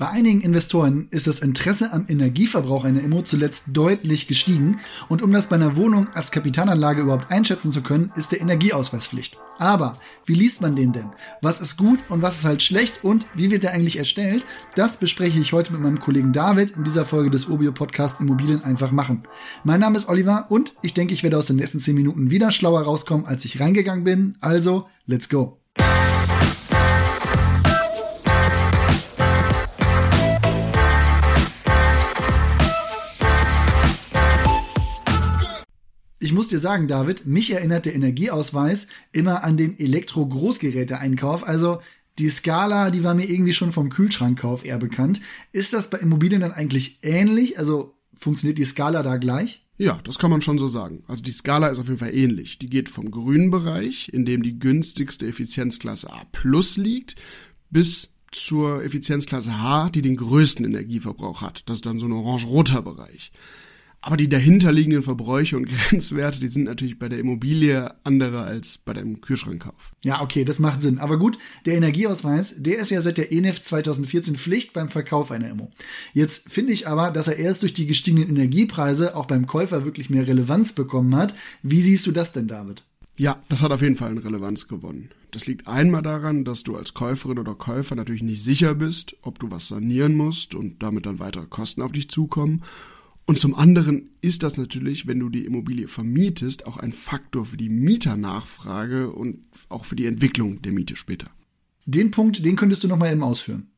Bei einigen Investoren ist das Interesse am Energieverbrauch einer Immo zuletzt deutlich gestiegen und um das bei einer Wohnung als Kapitalanlage überhaupt einschätzen zu können, ist der Energieausweis Pflicht. Aber wie liest man den denn? Was ist gut und was ist halt schlecht und wie wird der eigentlich erstellt? Das bespreche ich heute mit meinem Kollegen David in dieser Folge des Obio Podcast Immobilien einfach machen. Mein Name ist Oliver und ich denke, ich werde aus den nächsten 10 Minuten wieder schlauer rauskommen, als ich reingegangen bin. Also, let's go. Ich muss dir sagen, David, mich erinnert der Energieausweis immer an den Elektro-Großgeräte-Einkauf. Also die Skala, die war mir irgendwie schon vom Kühlschrankkauf eher bekannt. Ist das bei Immobilien dann eigentlich ähnlich? Also funktioniert die Skala da gleich? Ja, das kann man schon so sagen. Also die Skala ist auf jeden Fall ähnlich. Die geht vom grünen Bereich, in dem die günstigste Effizienzklasse A plus liegt, bis zur Effizienzklasse H, die den größten Energieverbrauch hat. Das ist dann so ein orange-roter Bereich. Aber die dahinterliegenden Verbräuche und Grenzwerte, die sind natürlich bei der Immobilie andere als bei dem Kühlschrankkauf. Ja, okay, das macht Sinn. Aber gut, der Energieausweis, der ist ja seit der ENIF 2014 Pflicht beim Verkauf einer Immo. Jetzt finde ich aber, dass er erst durch die gestiegenen Energiepreise auch beim Käufer wirklich mehr Relevanz bekommen hat. Wie siehst du das denn, David? Ja, das hat auf jeden Fall eine Relevanz gewonnen. Das liegt einmal daran, dass du als Käuferin oder Käufer natürlich nicht sicher bist, ob du was sanieren musst und damit dann weitere Kosten auf dich zukommen. Und zum anderen ist das natürlich, wenn du die Immobilie vermietest, auch ein Faktor für die Mieternachfrage und auch für die Entwicklung der Miete später. Den Punkt, den könntest du noch mal eben ausführen.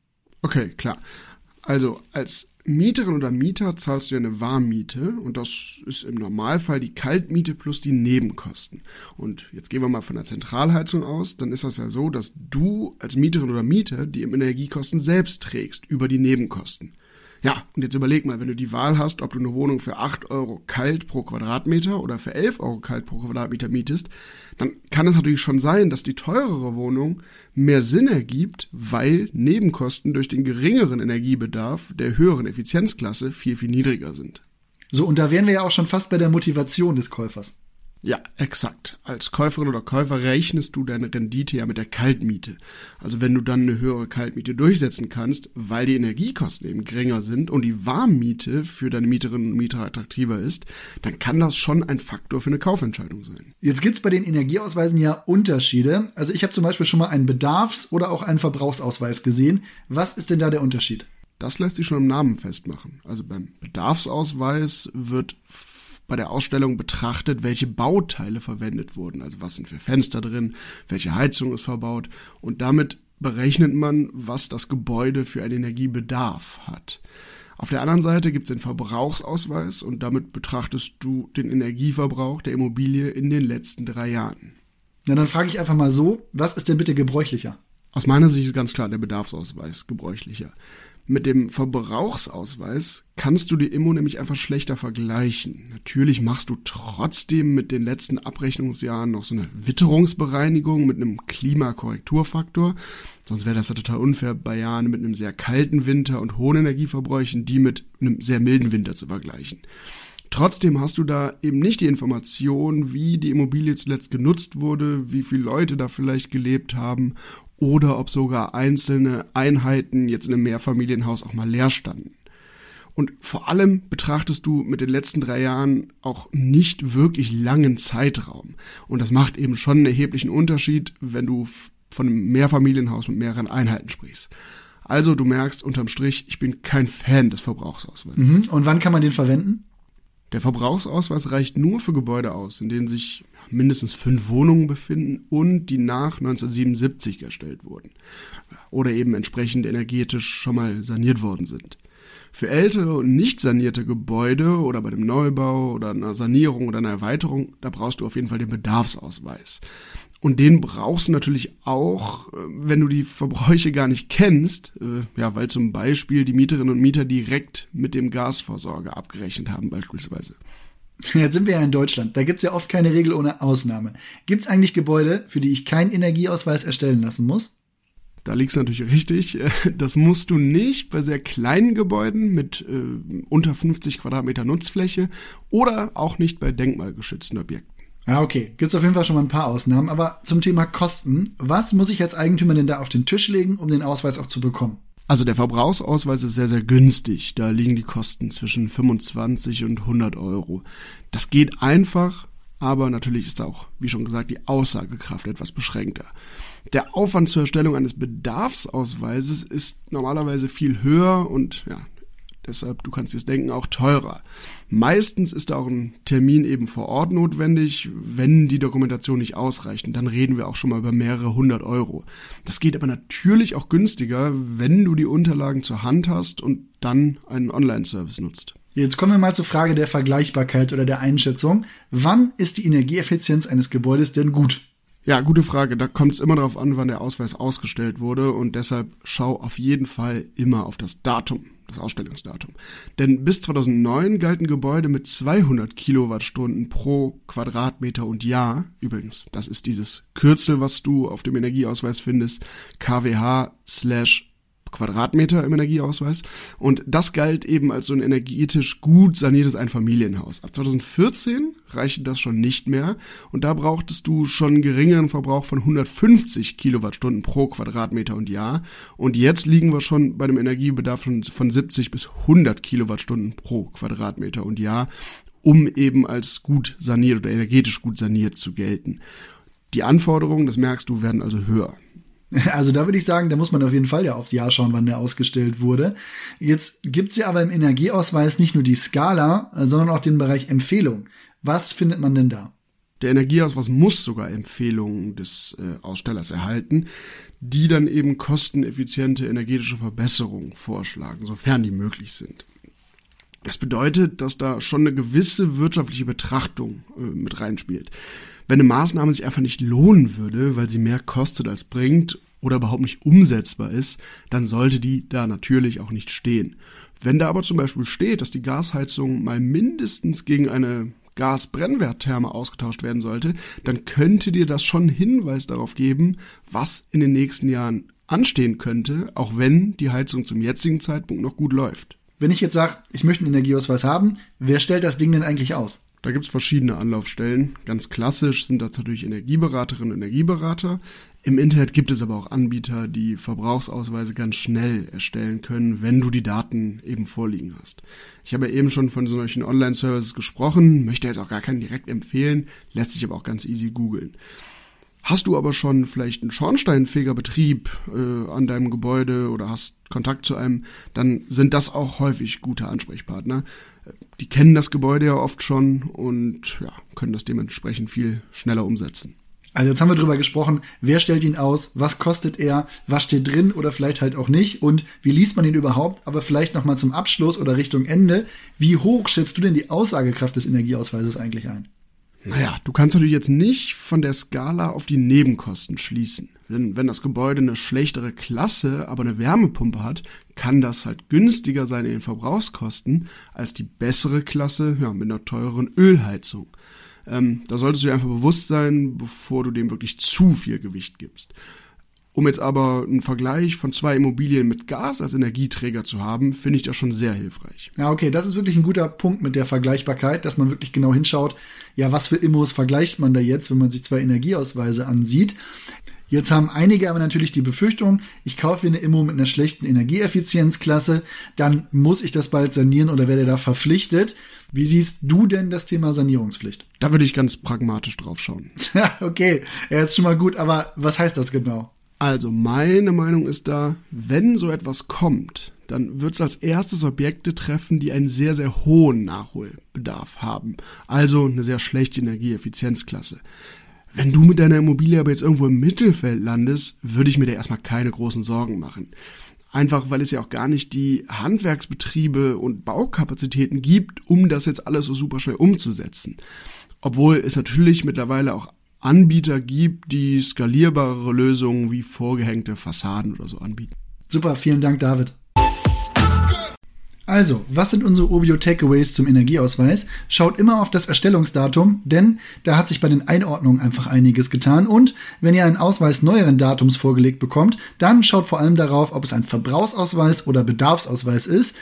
Okay, klar. Also als Mieterin oder Mieter zahlst du ja eine Warmmiete und das ist im Normalfall die Kaltmiete plus die Nebenkosten. Und jetzt gehen wir mal von der Zentralheizung aus, dann ist das ja so, dass du als Mieterin oder Mieter die Energiekosten selbst trägst über die Nebenkosten. Ja, und jetzt überleg mal, wenn du die Wahl hast, ob du eine Wohnung für 8 Euro kalt pro Quadratmeter oder für 11 Euro kalt pro Quadratmeter mietest, dann kann es natürlich schon sein, dass die teurere Wohnung mehr Sinn ergibt, weil Nebenkosten durch den geringeren Energiebedarf der höheren Effizienzklasse viel, viel niedriger sind. So, und da wären wir ja auch schon fast bei der Motivation des Käufers. Ja, exakt. Als Käuferin oder Käufer rechnest du deine Rendite ja mit der Kaltmiete. Also wenn du dann eine höhere Kaltmiete durchsetzen kannst, weil die Energiekosten eben geringer sind und die Warmmiete für deine Mieterinnen und Mieter attraktiver ist, dann kann das schon ein Faktor für eine Kaufentscheidung sein. Jetzt gibt's bei den Energieausweisen ja Unterschiede. Also ich habe zum Beispiel schon mal einen Bedarfs- oder auch einen Verbrauchsausweis gesehen. Was ist denn da der Unterschied? Das lässt sich schon im Namen festmachen. Also beim Bedarfsausweis wird bei der Ausstellung betrachtet, welche Bauteile verwendet wurden. Also was sind für Fenster drin, welche Heizung ist verbaut. Und damit berechnet man, was das Gebäude für einen Energiebedarf hat. Auf der anderen Seite gibt es den Verbrauchsausweis und damit betrachtest du den Energieverbrauch der Immobilie in den letzten drei Jahren. Na, dann frage ich einfach mal so, was ist denn bitte gebräuchlicher? Aus meiner Sicht ist ganz klar der Bedarfsausweis gebräuchlicher. Mit dem Verbrauchsausweis kannst du die Immo nämlich einfach schlechter vergleichen. Natürlich machst du trotzdem mit den letzten Abrechnungsjahren noch so eine Witterungsbereinigung mit einem Klimakorrekturfaktor. Sonst wäre das ja total unfair, bei Jahren mit einem sehr kalten Winter und hohen Energieverbräuchen die mit einem sehr milden Winter zu vergleichen. Trotzdem hast du da eben nicht die Information, wie die Immobilie zuletzt genutzt wurde, wie viele Leute da vielleicht gelebt haben oder ob sogar einzelne Einheiten jetzt in einem Mehrfamilienhaus auch mal leer standen. Und vor allem betrachtest du mit den letzten drei Jahren auch nicht wirklich langen Zeitraum. Und das macht eben schon einen erheblichen Unterschied, wenn du von einem Mehrfamilienhaus mit mehreren Einheiten sprichst. Also du merkst unterm Strich, ich bin kein Fan des Verbrauchsausweises. Mhm. Und wann kann man den verwenden? Der Verbrauchsausweis reicht nur für Gebäude aus, in denen sich mindestens fünf Wohnungen befinden und die nach 1977 erstellt wurden oder eben entsprechend energetisch schon mal saniert worden sind. Für ältere und nicht sanierte Gebäude oder bei dem Neubau oder einer Sanierung oder einer Erweiterung, da brauchst du auf jeden Fall den Bedarfsausweis. Und den brauchst du natürlich auch, äh, wenn du die Verbräuche gar nicht kennst, äh, ja, weil zum Beispiel die Mieterinnen und Mieter direkt mit dem Gasversorger abgerechnet haben beispielsweise. Jetzt sind wir ja in Deutschland. Da gibt's ja oft keine Regel ohne Ausnahme. Gibt's eigentlich Gebäude, für die ich keinen Energieausweis erstellen lassen muss? Da liegt's natürlich richtig. Das musst du nicht bei sehr kleinen Gebäuden mit äh, unter 50 Quadratmeter Nutzfläche oder auch nicht bei denkmalgeschützten Objekten. Ja, okay. Gibt's auf jeden Fall schon mal ein paar Ausnahmen. Aber zum Thema Kosten. Was muss ich als Eigentümer denn da auf den Tisch legen, um den Ausweis auch zu bekommen? Also der Verbrauchsausweis ist sehr, sehr günstig. Da liegen die Kosten zwischen 25 und 100 Euro. Das geht einfach, aber natürlich ist auch, wie schon gesagt, die Aussagekraft etwas beschränkter. Der Aufwand zur Erstellung eines Bedarfsausweises ist normalerweise viel höher und ja, deshalb, du kannst dir es denken, auch teurer. Meistens ist auch ein Termin eben vor Ort notwendig, wenn die Dokumentation nicht ausreicht. Und dann reden wir auch schon mal über mehrere hundert Euro. Das geht aber natürlich auch günstiger, wenn du die Unterlagen zur Hand hast und dann einen Online-Service nutzt. Jetzt kommen wir mal zur Frage der Vergleichbarkeit oder der Einschätzung. Wann ist die Energieeffizienz eines Gebäudes denn gut? Ja, gute Frage. Da kommt es immer darauf an, wann der Ausweis ausgestellt wurde und deshalb schau auf jeden Fall immer auf das Datum, das Ausstellungsdatum. Denn bis 2009 galten Gebäude mit 200 Kilowattstunden pro Quadratmeter und Jahr. Übrigens, das ist dieses Kürzel, was du auf dem Energieausweis findest, KWH slash Quadratmeter im Energieausweis. Und das galt eben als so ein energetisch gut saniertes Einfamilienhaus. Ab 2014 reichte das schon nicht mehr und da brauchtest du schon einen geringeren Verbrauch von 150 Kilowattstunden pro Quadratmeter und Jahr. Und jetzt liegen wir schon bei einem Energiebedarf von, von 70 bis 100 Kilowattstunden pro Quadratmeter und Jahr, um eben als gut saniert oder energetisch gut saniert zu gelten. Die Anforderungen, das merkst du, werden also höher. Also da würde ich sagen, da muss man auf jeden Fall ja aufs Jahr schauen, wann der ausgestellt wurde. Jetzt gibt's ja aber im Energieausweis nicht nur die Skala, sondern auch den Bereich Empfehlung. Was findet man denn da? Der Energieausweis muss sogar Empfehlungen des äh, Ausstellers erhalten, die dann eben kosteneffiziente energetische Verbesserungen vorschlagen, sofern die möglich sind. Das bedeutet, dass da schon eine gewisse wirtschaftliche Betrachtung äh, mit reinspielt. Wenn eine Maßnahme sich einfach nicht lohnen würde, weil sie mehr kostet als bringt oder überhaupt nicht umsetzbar ist, dann sollte die da natürlich auch nicht stehen. Wenn da aber zum Beispiel steht, dass die Gasheizung mal mindestens gegen eine Gasbrennwerttherme ausgetauscht werden sollte, dann könnte dir das schon Hinweis darauf geben, was in den nächsten Jahren anstehen könnte, auch wenn die Heizung zum jetzigen Zeitpunkt noch gut läuft. Wenn ich jetzt sage, ich möchte einen Energieausweis haben, wer stellt das Ding denn eigentlich aus? Da gibt's verschiedene Anlaufstellen. Ganz klassisch sind das natürlich Energieberaterinnen und Energieberater. Im Internet gibt es aber auch Anbieter, die Verbrauchsausweise ganz schnell erstellen können, wenn du die Daten eben vorliegen hast. Ich habe eben schon von solchen Online-Services gesprochen, möchte jetzt auch gar keinen direkt empfehlen, lässt sich aber auch ganz easy googeln. Hast du aber schon vielleicht einen Schornsteinfegerbetrieb äh, an deinem Gebäude oder hast Kontakt zu einem, dann sind das auch häufig gute Ansprechpartner. Die kennen das Gebäude ja oft schon und ja, können das dementsprechend viel schneller umsetzen. Also jetzt haben wir drüber gesprochen, wer stellt ihn aus, was kostet er, was steht drin oder vielleicht halt auch nicht und wie liest man ihn überhaupt, aber vielleicht nochmal zum Abschluss oder Richtung Ende, wie hoch schätzt du denn die Aussagekraft des Energieausweises eigentlich ein? Naja, du kannst natürlich jetzt nicht von der Skala auf die Nebenkosten schließen. Denn wenn das Gebäude eine schlechtere Klasse, aber eine Wärmepumpe hat, kann das halt günstiger sein in den Verbrauchskosten als die bessere Klasse ja, mit einer teureren Ölheizung. Ähm, da solltest du dir einfach bewusst sein, bevor du dem wirklich zu viel Gewicht gibst. Um jetzt aber einen Vergleich von zwei Immobilien mit Gas als Energieträger zu haben, finde ich das schon sehr hilfreich. Ja, okay, das ist wirklich ein guter Punkt mit der Vergleichbarkeit, dass man wirklich genau hinschaut, ja, was für Immos vergleicht man da jetzt, wenn man sich zwei Energieausweise ansieht. Jetzt haben einige aber natürlich die Befürchtung, ich kaufe eine Immo mit einer schlechten Energieeffizienzklasse, dann muss ich das bald sanieren oder werde da verpflichtet. Wie siehst du denn das Thema Sanierungspflicht? Da würde ich ganz pragmatisch drauf schauen. okay, ja, jetzt schon mal gut, aber was heißt das genau? Also meine Meinung ist da, wenn so etwas kommt, dann wird es als erstes Objekte treffen, die einen sehr, sehr hohen Nachholbedarf haben. Also eine sehr schlechte Energieeffizienzklasse. Wenn du mit deiner Immobilie aber jetzt irgendwo im Mittelfeld landest, würde ich mir da erstmal keine großen Sorgen machen. Einfach weil es ja auch gar nicht die Handwerksbetriebe und Baukapazitäten gibt, um das jetzt alles so super schnell umzusetzen. Obwohl es natürlich mittlerweile auch Anbieter gibt, die skalierbare Lösungen wie vorgehängte Fassaden oder so anbieten. Super, vielen Dank, David. Also, was sind unsere Obio Takeaways zum Energieausweis? Schaut immer auf das Erstellungsdatum, denn da hat sich bei den Einordnungen einfach einiges getan. Und wenn ihr einen Ausweis neueren Datums vorgelegt bekommt, dann schaut vor allem darauf, ob es ein Verbrauchsausweis oder Bedarfsausweis ist.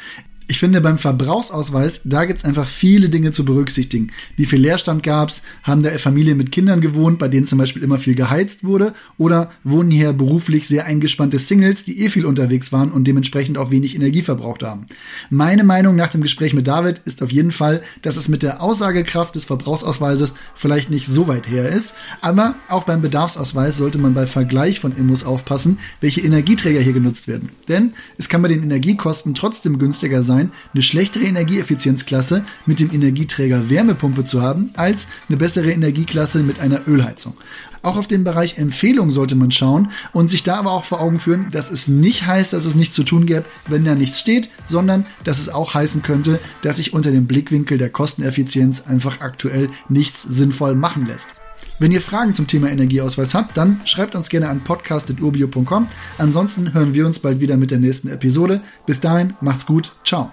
Ich finde beim Verbrauchsausweis, da gibt's einfach viele Dinge zu berücksichtigen. Wie viel Leerstand gab's? Haben da Familien mit Kindern gewohnt, bei denen zum Beispiel immer viel geheizt wurde? Oder wohnen hier beruflich sehr eingespannte Singles, die eh viel unterwegs waren und dementsprechend auch wenig Energie verbraucht haben? Meine Meinung nach dem Gespräch mit David ist auf jeden Fall, dass es mit der Aussagekraft des Verbrauchsausweises vielleicht nicht so weit her ist. Aber auch beim Bedarfsausweis sollte man bei Vergleich von Immos aufpassen, welche Energieträger hier genutzt werden. Denn es kann bei den Energiekosten trotzdem günstiger sein, sein, eine schlechtere Energieeffizienzklasse mit dem Energieträger Wärmepumpe zu haben, als eine bessere Energieklasse mit einer Ölheizung. Auch auf den Bereich Empfehlungen sollte man schauen und sich da aber auch vor Augen führen, dass es nicht heißt, dass es nichts zu tun gäbe, wenn da nichts steht, sondern dass es auch heißen könnte, dass sich unter dem Blickwinkel der Kosteneffizienz einfach aktuell nichts sinnvoll machen lässt. Wenn ihr Fragen zum Thema Energieausweis habt, dann schreibt uns gerne an podcast.urbio.com. Ansonsten hören wir uns bald wieder mit der nächsten Episode. Bis dahin, macht's gut. Ciao.